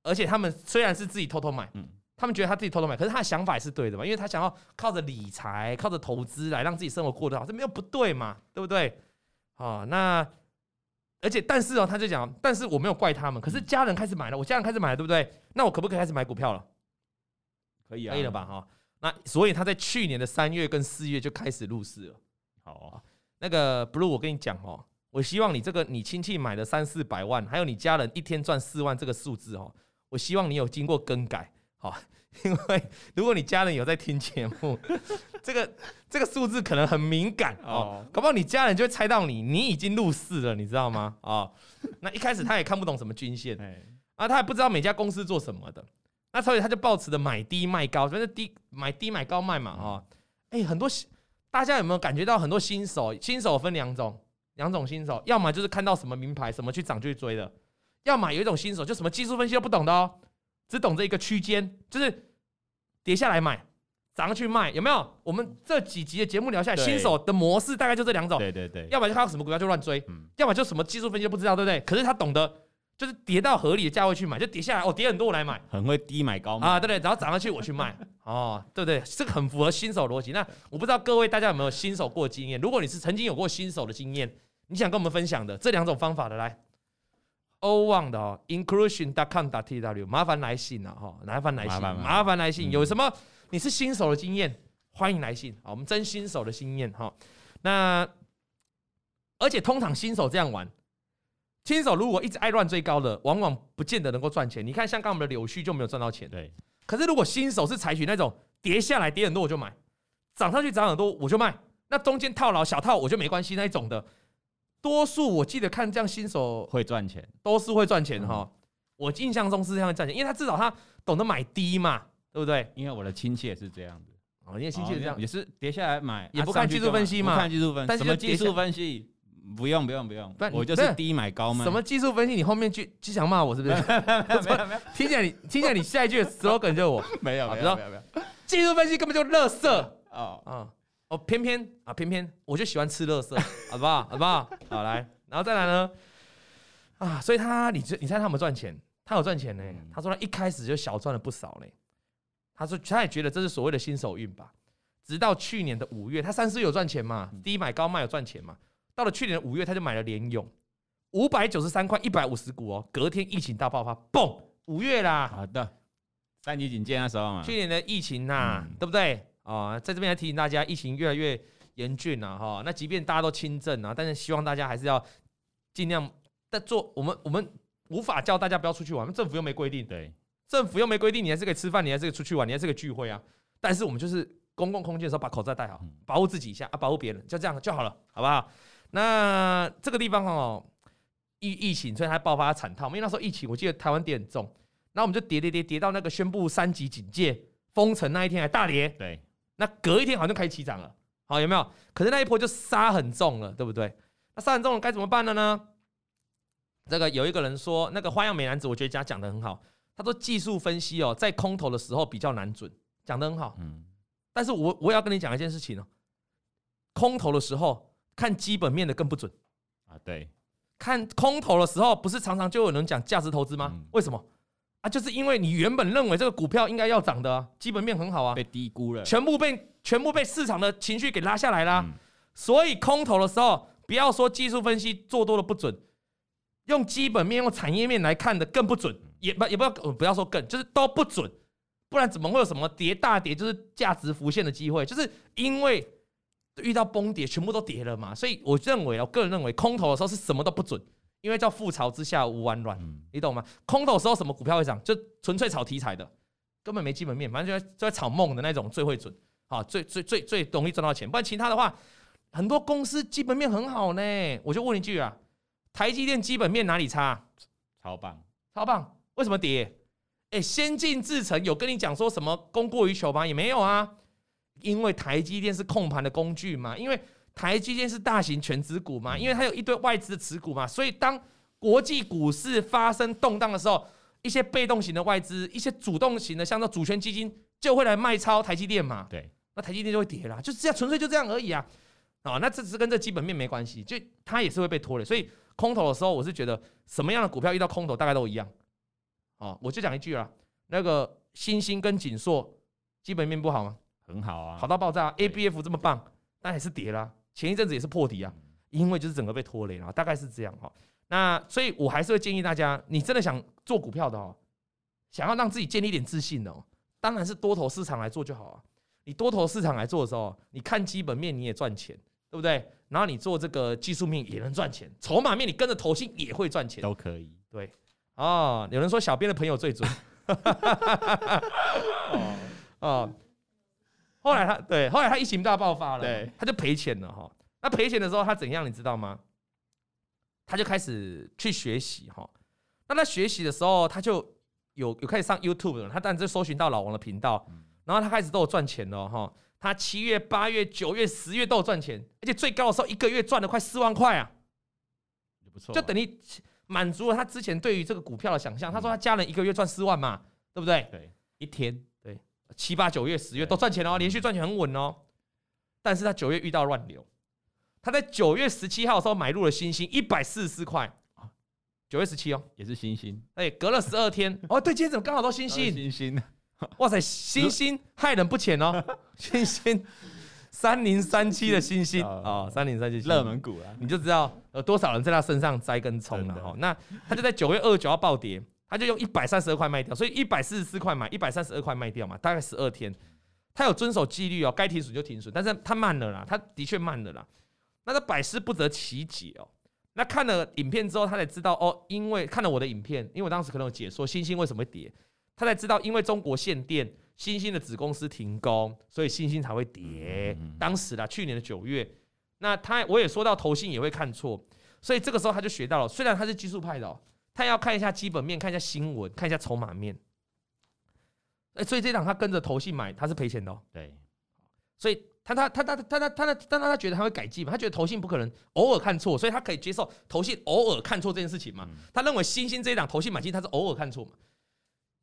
而且他们虽然是自己偷偷买，他们觉得他自己偷偷买，可是他的想法也是对的嘛，因为他想要靠着理财、靠着投资来让自己生活过得好，这没有不对嘛，对不对？好，那而且但是哦，他就讲，但是我没有怪他们，可是家人开始买了，我家人开始买了，对不对？那我可不可以开始买股票了？可以啊，可以了吧？哈。那所以他在去年的三月跟四月就开始入市了。好啊，那个 Blue，我跟你讲哦，我希望你这个你亲戚买了三四百万，还有你家人一天赚四万这个数字哦，我希望你有经过更改，好，因为如果你家人有在听节目，这个这个数字可能很敏感哦，搞不好你家人就会猜到你你已经入市了，你知道吗？啊，那一开始他也看不懂什么均线，啊，他也不知道每家公司做什么的。那所以他就抱持着买低卖高，反正低买低买高卖嘛，啊，哎，很多大家有没有感觉到很多新手？新手分两种，两种新手，要么就是看到什么名牌什么去涨就去追的，要么有一种新手就什么技术分析都不懂的哦，只懂这一个区间，就是跌下来买，涨上去卖，有没有？我们这几集的节目聊下来，新手的模式大概就这两种，对对对，要不然就看到什么股票就乱追，要么就什么技术分析都不知道，对不对？可是他懂得。就是跌到合理的价位去买，就跌下来哦，跌很多我来买，很会低买高买啊，对对，然后涨上去我去卖，哦，对不对，这个很符合新手逻辑。那我不知道各位大家有没有新手过经验？如果你是曾经有过新手的经验，你想跟我们分享的这两种方法的，来，O One 的哦，Inclusion.com.tw，麻烦来信了哈，麻烦来信，麻烦来信，有什么你是新手的经验，欢迎来信，啊，我们真新手的经验哈。那而且通常新手这样玩。新手如果一直爱乱追高的，往往不见得能够赚钱。你看，像刚我们的柳絮就没有赚到钱。对。可是如果新手是采取那种跌下来跌很多我就买，涨上去涨很多我就卖，那中间套牢小套我就没关系那一种的，多数我记得看这样新手会赚钱，都是会赚钱哈。我印象中是这样赚钱，因为他至少他懂得买低嘛，对不对？因为我的亲戚也是这样子。哦，因为亲戚也是这样，也是跌下来买，也不看技术分析嘛，不看技术分析，什么技术分析？不用不用不用，我就是低买高卖。什么技术分析？你后面就就想骂我是不是？没有没有，听起来你听起来你下一句的 slogan 就是我。没有没有没有没有，技术分析根本就垃圾。哦哦哦，偏偏啊偏偏我就喜欢吃垃圾，好不好？好不好？好来，然后再来呢？啊，所以他你你猜他有没有赚钱？他有赚钱呢。他说他一开始就小赚了不少呢。他说他也觉得这是所谓的新手运吧。直到去年的五月，他三四有赚钱嘛？低买高卖有赚钱嘛？到了去年的五月，他就买了联勇，五百九十三块，一百五十股哦。隔天疫情大爆发，嘣，五月啦。好的，三级警戒那时候嘛。去年的疫情呐、啊，嗯、对不对啊？在这边来提醒大家，疫情越来越严峻了哈。那即便大家都轻症啊，但是希望大家还是要尽量在做。我们我们无法叫大家不要出去玩，政府又没规定。对，政府又没规定，你还是可以吃饭，你还是可以出去玩，你还是可以聚会啊。但是我们就是公共空间的时候把口罩戴好，保护自己一下啊，保护别人，就这样就好了，好不好？那这个地方哦，疫疫情，所以它爆发惨痛。因为那时候疫情，我记得台湾跌很重，那我们就跌跌跌跌到那个宣布三级警戒、封城那一天还大跌。对，那隔一天好像开始起涨了，好，有没有？可是那一波就杀很重了，对不对？那杀很重了该怎么办了呢？这个有一个人说，那个花样美男子，我觉得他讲的很好。他说技术分析哦，在空头的时候比较难准，讲的很好。嗯，但是我我也要跟你讲一件事情哦，空头的时候。看基本面的更不准啊！对，看空头的时候，不是常常就有人讲价值投资吗？为什么啊？就是因为你原本认为这个股票应该要涨的，基本面很好啊，被低估了，全部被全部被市场的情绪给拉下来了。所以空头的时候，不要说技术分析做多的不准，用基本面、用产业面来看的更不准，也不也不要不要说更，就是都不准，不然怎么会有什么跌大跌就是价值浮现的机会？就是因为。遇到崩跌，全部都跌了嘛，所以我认为，我个人认为，空头的时候是什么都不准，因为叫覆巢之下无完卵，你懂吗？空头的时候什么股票会涨，就纯粹炒题材的，根本没基本面，反正就在就在炒梦的那种最会准。好，最最最最容易赚到钱。不然其他的话，很多公司基本面很好呢。我就问一句啊，台积电基本面哪里差？超棒，超棒。为什么跌？哎，先进制程有跟你讲说什么供过于求吗？也没有啊。因为台积电是控盘的工具嘛，因为台积电是大型全资股嘛，因为它有一堆外资的持股嘛，所以当国际股市发生动荡的时候，一些被动型的外资，一些主动型的，像那主权基金就会来卖超台积电嘛。对，那台积电就会跌啦，就是这样，纯粹就这样而已啊。啊，那这是跟这基本面没关系，就它也是会被拖累。所以空头的时候，我是觉得什么样的股票遇到空头大概都一样。啊，我就讲一句啦，那个欣兴跟锦硕基本面不好吗？很好啊，好到爆炸，ABF 这么棒，但还是跌啦。前一阵子也是破底啊，因为就是整个被拖累了，大概是这样哈。那所以我还是会建议大家，你真的想做股票的哦，想要让自己建立一点自信哦，当然是多头市场来做就好啊。你多头市场来做的时候，你看基本面你也赚钱，对不对？然后你做这个技术面也能赚钱，筹码面你跟着投信也会赚钱，都可以。对，哦，有人说小编的朋友最准，哦 哦。后来他对，后来他疫情大爆发了，对，他就赔钱了哈。那赔钱的时候他怎样，你知道吗？他就开始去学习哈。那他学习的时候，他就有有开始上 YouTube 了。他当然就搜寻到老王的频道，然后他开始都有赚钱了哈。他七月、八月、九月、十月都有赚钱，而且最高的时候一个月赚了快四万块啊，不错，就等于满足了他之前对于这个股票的想象。他说他家人一个月赚四万嘛，对不对？对，一天。七八九月十月都赚钱哦，连续赚钱很稳哦。但是他九月遇到乱流，他在九月十七号的时候买入了星星一百四十四块，九月十七哦，也是星星。哎，隔了十二天。哦，对，今天怎么刚好都星星？星星，哇塞，星星害人不浅哦，星星。三零三七的星星。啊，三零三七热门股啊，你就知道有多少人在他身上栽根葱了哈。那他就在九月二十九号暴跌。他就用一百三十二块卖掉，所以一百四十四块买，一百三十二块卖掉嘛，大概十二天。他有遵守纪律哦，该停损就停损，但是他慢了啦，他的确慢了啦。那他百思不得其解哦。那看了影片之后，他才知道哦，因为看了我的影片，因为我当时可能有解说星星为什么会跌，他才知道因为中国限电，星星的子公司停工，所以星星才会跌。当时啦，去年的九月，那他我也说到投信也会看错，所以这个时候他就学到了，虽然他是技术派的哦。他要看一下基本面，看一下新闻，看一下筹码面。哎，所以这档他跟着投信买，他是赔钱的哦。对，所以他他他他他他他但他觉得他会改进嘛？他觉得投信不可能偶尔看错，所以他可以接受投信偶尔看错这件事情嘛？他认为新兴这一档投信买进，他是偶尔看错嘛？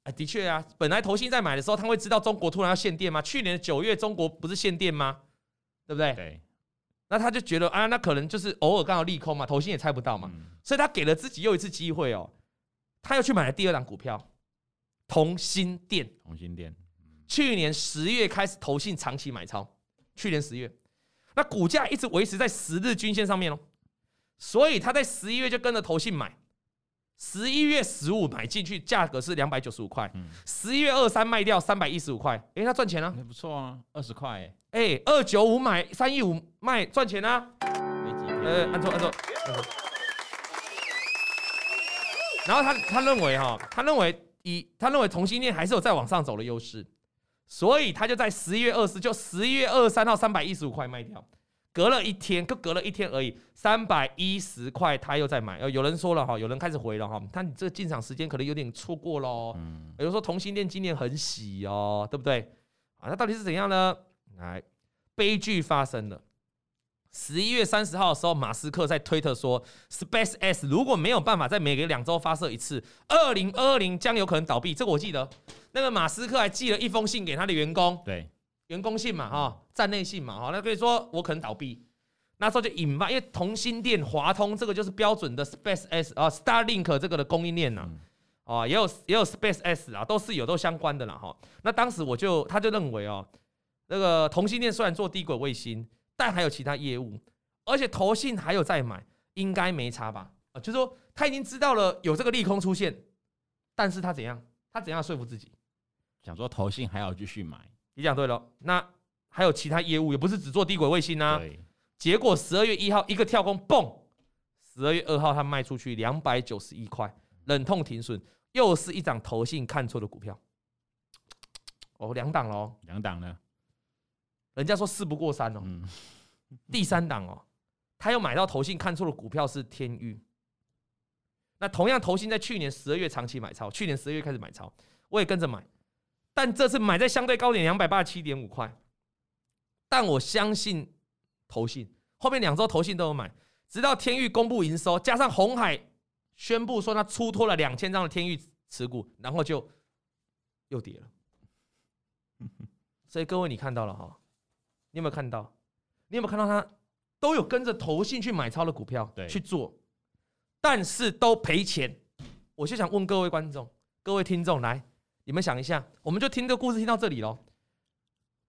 哎，的确啊，本来投信在买的时候，他会知道中国突然要限电吗？去年的九月中国不是限电吗？对不对？对。那他就觉得啊，那可能就是偶尔刚好利空嘛，投信也猜不到嘛，嗯、所以他给了自己又一次机会哦，他又去买了第二档股票，同心电。同心电，去年十月开始投信长期买超，去年十月，那股价一直维持在十日均线上面哦，所以他在十一月就跟着投信买，十一月十五买进去，价格是两百九十五块，十一月二三卖掉三百一十五块，诶，他赚钱了，也不错啊，二十块，哎，二九五买，三一五卖，赚钱啊！呃，按错按错。然后他他认为哈，他认为以他认为同性恋还是有再往上走的优势，所以他就在十一月二十，就十一月二十三号三百一十五块卖掉，隔了一天，就隔了一天而已，三百一十块他又在买。呃，有人说了哈，有人开始回了哈，他你这个进场时间可能有点错过喽。嗯。比如说同性恋今年很喜哦，对不对？啊，那到底是怎样呢？来，悲剧发生了。十一月三十号的时候，马斯克在推特说，SpaceX 如果没有办法在每隔两周发射一次，二零二零将有可能倒闭。这个我记得，那个马斯克还寄了一封信给他的员工，对，员工信嘛，哈，站内信嘛，哈，那可以说我可能倒闭。那时候就引发，因为同心电、华通这个就是标准的 SpaceX 啊，Starlink 这个的供应链呐，啊，也有也有 SpaceX 啊，都是有都相关的啦，哈。那当时我就他就认为哦。那个同欣电虽然做低轨卫星，但还有其他业务，而且投信还有在买，应该没差吧？啊，就是说他已经知道了有这个利空出现，但是他怎样？他怎样说服自己？想说投信还要继续买？你讲对了，那还有其他业务，也不是只做低轨卫星啊。结果十二月一号一个跳空，嘣！十二月二号他卖出去两百九十一块，忍痛停损，又是一档投信看错的股票。哦，两档喽，两档呢？人家说事不过三哦。嗯、第三档哦，他又买到投信看错的股票是天域。那同样投信在去年十二月长期买超，去年十二月开始买超，我也跟着买，但这次买在相对高点两百八十七点五块。但我相信投信后面两周投信都有买，直到天域公布营收，加上鸿海宣布说他出脱了两千张的天域持股，然后就又跌了。所以各位，你看到了哈？你有没有看到？你有没有看到他都有跟着投信去买超的股票去做，但是都赔钱。我就想问各位观众、各位听众，来，你们想一下，我们就听这个故事听到这里喽。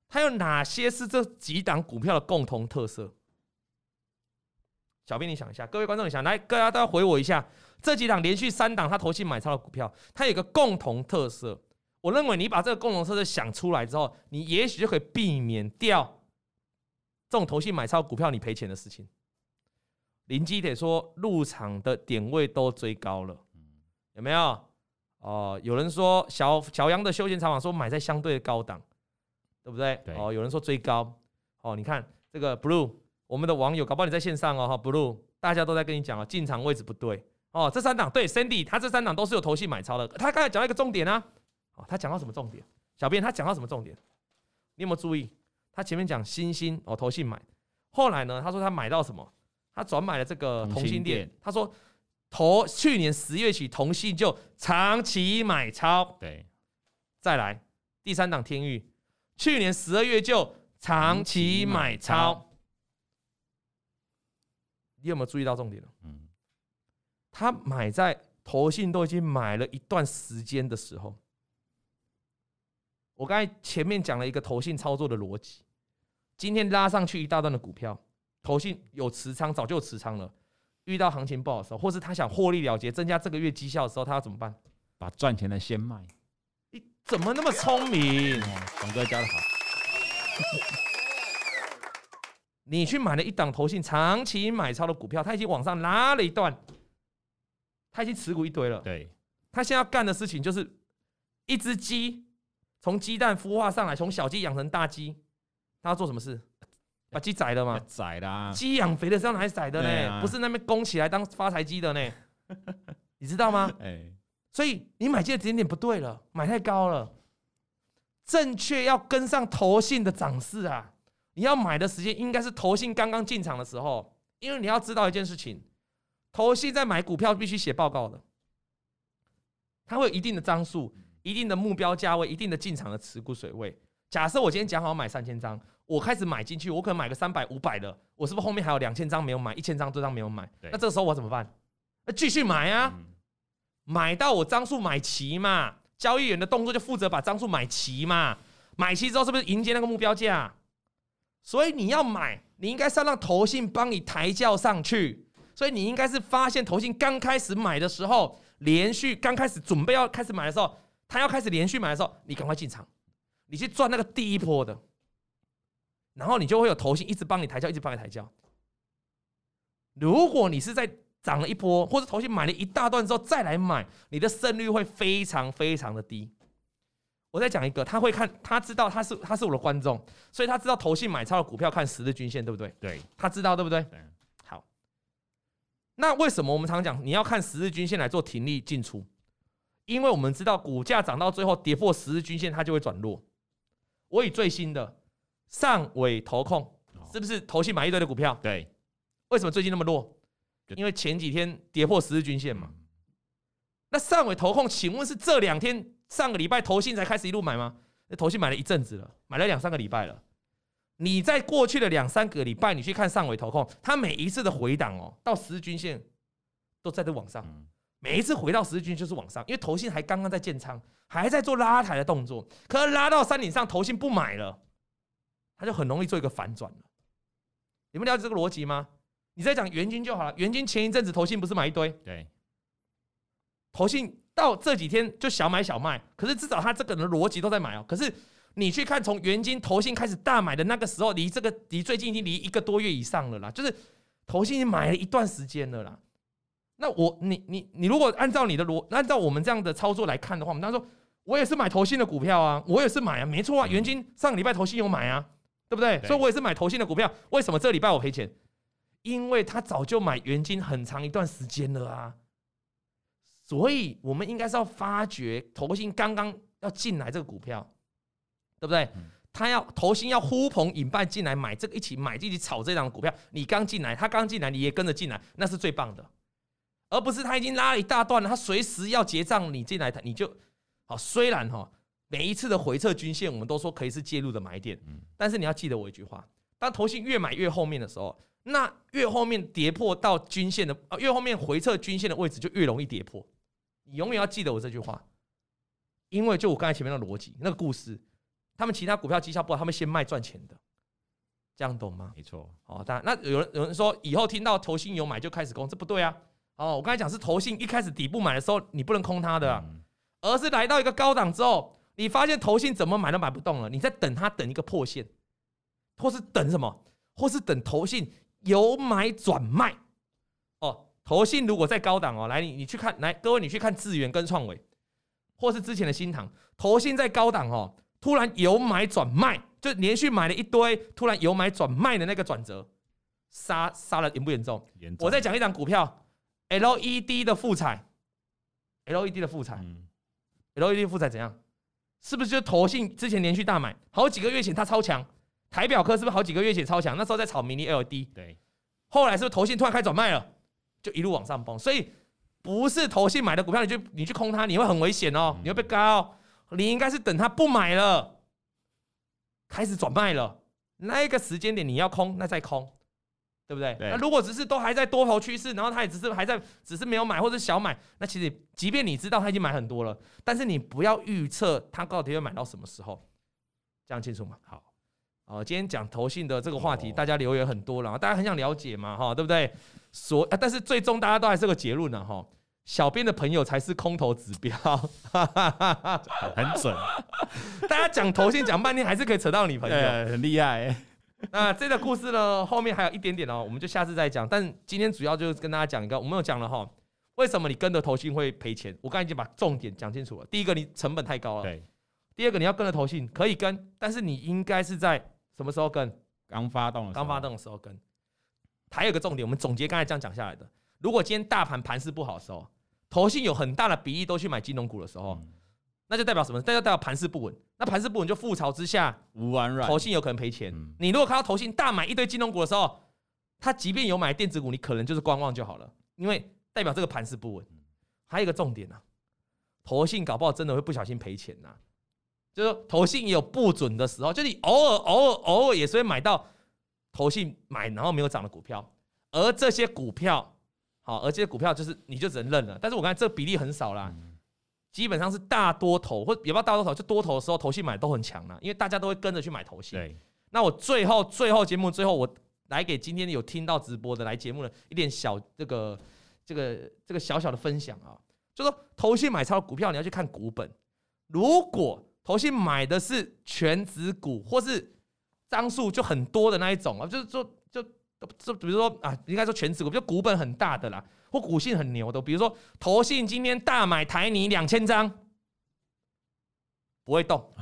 它有哪些是这几档股票的共同特色？小编，你想一下，各位观众，你想来，大家都要回我一下，这几档连续三档他投信买超的股票，它有一个共同特色。我认为你把这个共同特色想出来之后，你也许就可以避免掉这种投信买超股票你赔钱的事情。林基得说入场的点位都追高了，有没有？哦、呃，有人说小小杨的休闲长发说买在相对的高档，对不对？对哦，有人说追高，哦，你看这个 Blue，我们的网友搞不好你在线上哦，哈 Blue，大家都在跟你讲哦，进场位置不对哦，这三档对 Sandy，他这三档都是有投信买超的，他刚才讲到一个重点啊。哦，他讲到什么重点？小编他讲到什么重点？你有没有注意？他前面讲新兴哦，投信买，后来呢，他说他买到什么？他转买了这个同心店。他说投去年十月起，同信就长期买超。对，再来第三档天域，去年十二月就长期买超。你有没有注意到重点？嗯，他买在投信都已经买了一段时间的时候。我刚才前面讲了一个投信操作的逻辑，今天拉上去一大段的股票，投信有持仓，早就持仓了。遇到行情不好的时候，或是他想获利了结，增加这个月绩效的时候，他要怎么办？把赚钱的先卖。你怎么那么聪明？董哥教的好。你去买了一档投信长期买超的股票，他已经往上拉了一段，他已经持股一堆了。对，他现在要干的事情就是一只鸡。从鸡蛋孵化上来，从小鸡养成大鸡，他要做什么事？把鸡宰了吗？宰啦！鸡养肥的是要拿来宰的呢，啊、不是那边供起来当发财鸡的呢。你知道吗？欸、所以你买进的时间点不对了，买太高了。正确要跟上投信的涨势啊！你要买的时间应该是投信刚刚进场的时候，因为你要知道一件事情，投信在买股票必须写报告的，它会有一定的张数。一定的目标价位，一定的进场的持股水位。假设我今天讲好买三千张，我开始买进去，我可能买个三百、五百的，我是不是后面还有两千张没有买，一千张多张没有买？那这个时候我怎么办？那继续买啊，嗯、买到我张数买齐嘛。交易员的动作就负责把张数买齐嘛。买齐之后是不是迎接那个目标价？所以你要买，你应该是要让投信帮你抬轿上去。所以你应该是发现投信刚开始买的时候，连续刚开始准备要开始买的时候。他要开始连续买的时候，你赶快进场，你去赚那个第一波的，然后你就会有投信一直帮你抬轿，一直帮你抬轿。如果你是在涨了一波，或者投信买了一大段之后再来买，你的胜率会非常非常的低。我再讲一个，他会看，他知道他是他是我的观众，所以他知道投信买超的股票看十日均线，对不对？对，他知道对不对？对。好，那为什么我们常讲你要看十日均线来做停利进出？因为我们知道股价涨到最后跌破十日均线，它就会转弱。我以最新的上尾投控，是不是投信买一堆的股票？对。为什么最近那么弱？因为前几天跌破十日均线嘛。那上尾投控，请问是这两天上个礼拜投信才开始一路买吗？那投信买了一阵子了，买了两三个礼拜了。你在过去的两三个礼拜，你去看上尾投控，它每一次的回档哦，到十日均线都在这往上。每一次回到十字均线就是往上，因为投信还刚刚在建仓，还在做拉抬的动作。可是拉到山顶上，投信不买了，它就很容易做一个反转了。你们了解这个逻辑吗？你再讲元金就好了。元金前一阵子投信不是买一堆？对。投信到这几天就小买小卖，可是至少他这个人的逻辑都在买哦。可是你去看从元金投信开始大买的那个时候，离这个离最近已经离一个多月以上了啦，就是投信已经买了一段时间了啦。那我你你你如果按照你的逻，按照我们这样的操作来看的话，我们当时说，我也是买投信的股票啊，我也是买啊，没错啊，元金上个礼拜投信有买啊，对不对？对所以我也是买投信的股票。为什么这礼拜我赔钱？因为他早就买元金很长一段时间了啊。所以我们应该是要发掘投信刚刚要进来这个股票，对不对？嗯他要投信要呼朋引伴进来买这个，一起买，一起炒这档股票。你刚进来，他刚进来，你也跟着进来，那是最棒的，而不是他已经拉了一大段了，他随时要结账，你进来他你就好。虽然哈，每一次的回撤均线，我们都说可以是介入的买点，但是你要记得我一句话：当投信越买越后面的时候，那越后面跌破到均线的，越后面回撤均线的位置就越容易跌破。你永远要记得我这句话，因为就我刚才前面的逻辑，那个故事。他们其他股票绩效不好，他们先卖赚钱的，这样懂吗？没错。哦，当然，那有人有人说以后听到投信有买就开始攻，这不对啊。哦，我刚才讲是投信一开始底部买的时候，你不能空它的，啊，而是来到一个高档之后，你发现投信怎么买都买不动了，你在等它等一个破线，或是等什么，或是等投信由买转卖。哦，投信如果在高档哦，来你你去看，来各位你去看智源跟创伟，或是之前的新塘，投信在高档哦。突然由买转卖，就连续买了一堆，突然由买转卖的那个转折，杀杀了严不严重？严重。我再讲一档股票，LED 的副彩，LED 的副彩、嗯、，LED 副彩怎样？是不是就投信之前连续大买，好几个月前它超强，台表科是不是好几个月前超强？那时候在炒 mini LED，对，后来是不是投信突然开始转卖了，就一路往上崩？所以不是投信买的股票，你就你去空它，你会很危险哦，你会被割哦。你应该是等它不买了，开始转卖了，那一个时间点你要空，那再空，对不对？对。那如果只是都还在多头趋势，然后他也只是还在，只是没有买或者小买，那其实即便你知道他已经买很多了，但是你不要预测他到底会买到什么时候，这样清楚吗？好，哦，今天讲投信的这个话题，哦、大家留言很多了，大家很想了解嘛，哈，对不对？所，但是最终大家都还是个结论呢，哈。小编的朋友才是空头指标，很准。大家讲投信讲半天，还是可以扯到你朋友，很厉害。那这个故事呢，后面还有一点点哦，我们就下次再讲。但今天主要就是跟大家讲一个，我们有讲了哈，为什么你跟着投信会赔钱？我刚才已经把重点讲清楚了。第一个，你成本太高了。对。第二个，你要跟着投信可以跟，但是你应该是在什么时候跟？刚发动，刚发动的时候跟。还有一个重点，我们总结刚才这样讲下来的。如果今天大盘盘势不好的时候，投信有很大的比例都去买金融股的时候，那就代表什么？那就代表盘势不稳。那盘势不稳就覆巢之下无完卵，投信有可能赔钱。你如果看到投信大买一堆金融股的时候，他即便有买电子股，你可能就是观望就好了，因为代表这个盘势不稳。还有一个重点呢，投信搞不好真的会不小心赔钱呐。就是说投信也有不准的时候，就你偶尔偶尔偶尔也是会买到投信买然后没有涨的股票，而这些股票。好，而这些股票就是你就只能认了。但是我看这个比例很少啦，基本上是大多头或也不知道大多头，就多头的时候投信买都很强啦，因为大家都会跟着去买投信。对，那我最后最后节目最后我来给今天有听到直播的来节目的一点小这个这个这个小小的分享啊，就说投信买超的股票你要去看股本，如果投信买的是全值股或是张数就很多的那一种啊，就是说。就比如说啊，应该说全持股，就股本很大的啦，或股性很牛的，比如说投信今天大买台泥两千张，不会动，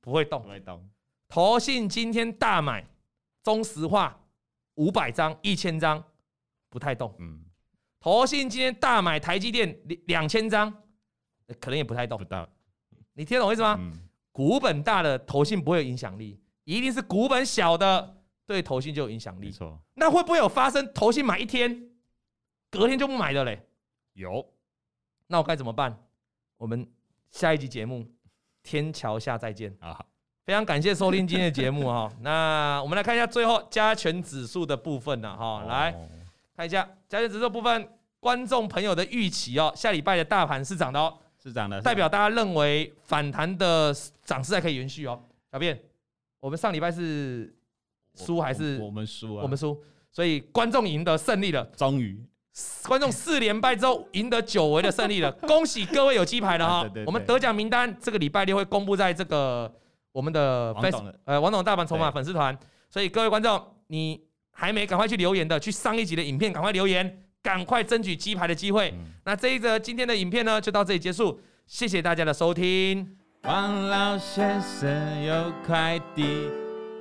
不会动，不会动。投信今天大买中石化五百张、一千张，不太动。嗯。投信今天大买台积电两千张，可能也不太动。你听懂我意思吗？股本大的投信不会有影响力，一定是股本小的。对投信就有影响力，没错。那会不会有发生投信买一天，隔天就不买的嘞？有。那我该怎么办？我们下一集节目天桥下再见啊！非常感谢收听今天的节目哈。那我们来看一下最后加权指数的部分呢哈，来看一下加权指数部分观众朋友的预期哦。下礼拜的大盘是涨的哦，是涨的，代表大家认为反弹的涨势还可以延续哦。小便，我们上礼拜是。输还是我们输啊？我们输，所以观众赢得胜利了。终于，观众四连败之后赢得久违的胜利了。恭喜各位有鸡排了哈！我们得奖名单这个礼拜六会公布在这个我们的 Facebook 呃王董大盘筹码粉丝团。所以各位观众，你还没赶快去留言的，去上一集的影片赶快留言，赶快争取鸡排的机会。那这一则今天的影片呢，就到这里结束。谢谢大家的收听。王老先生有快递。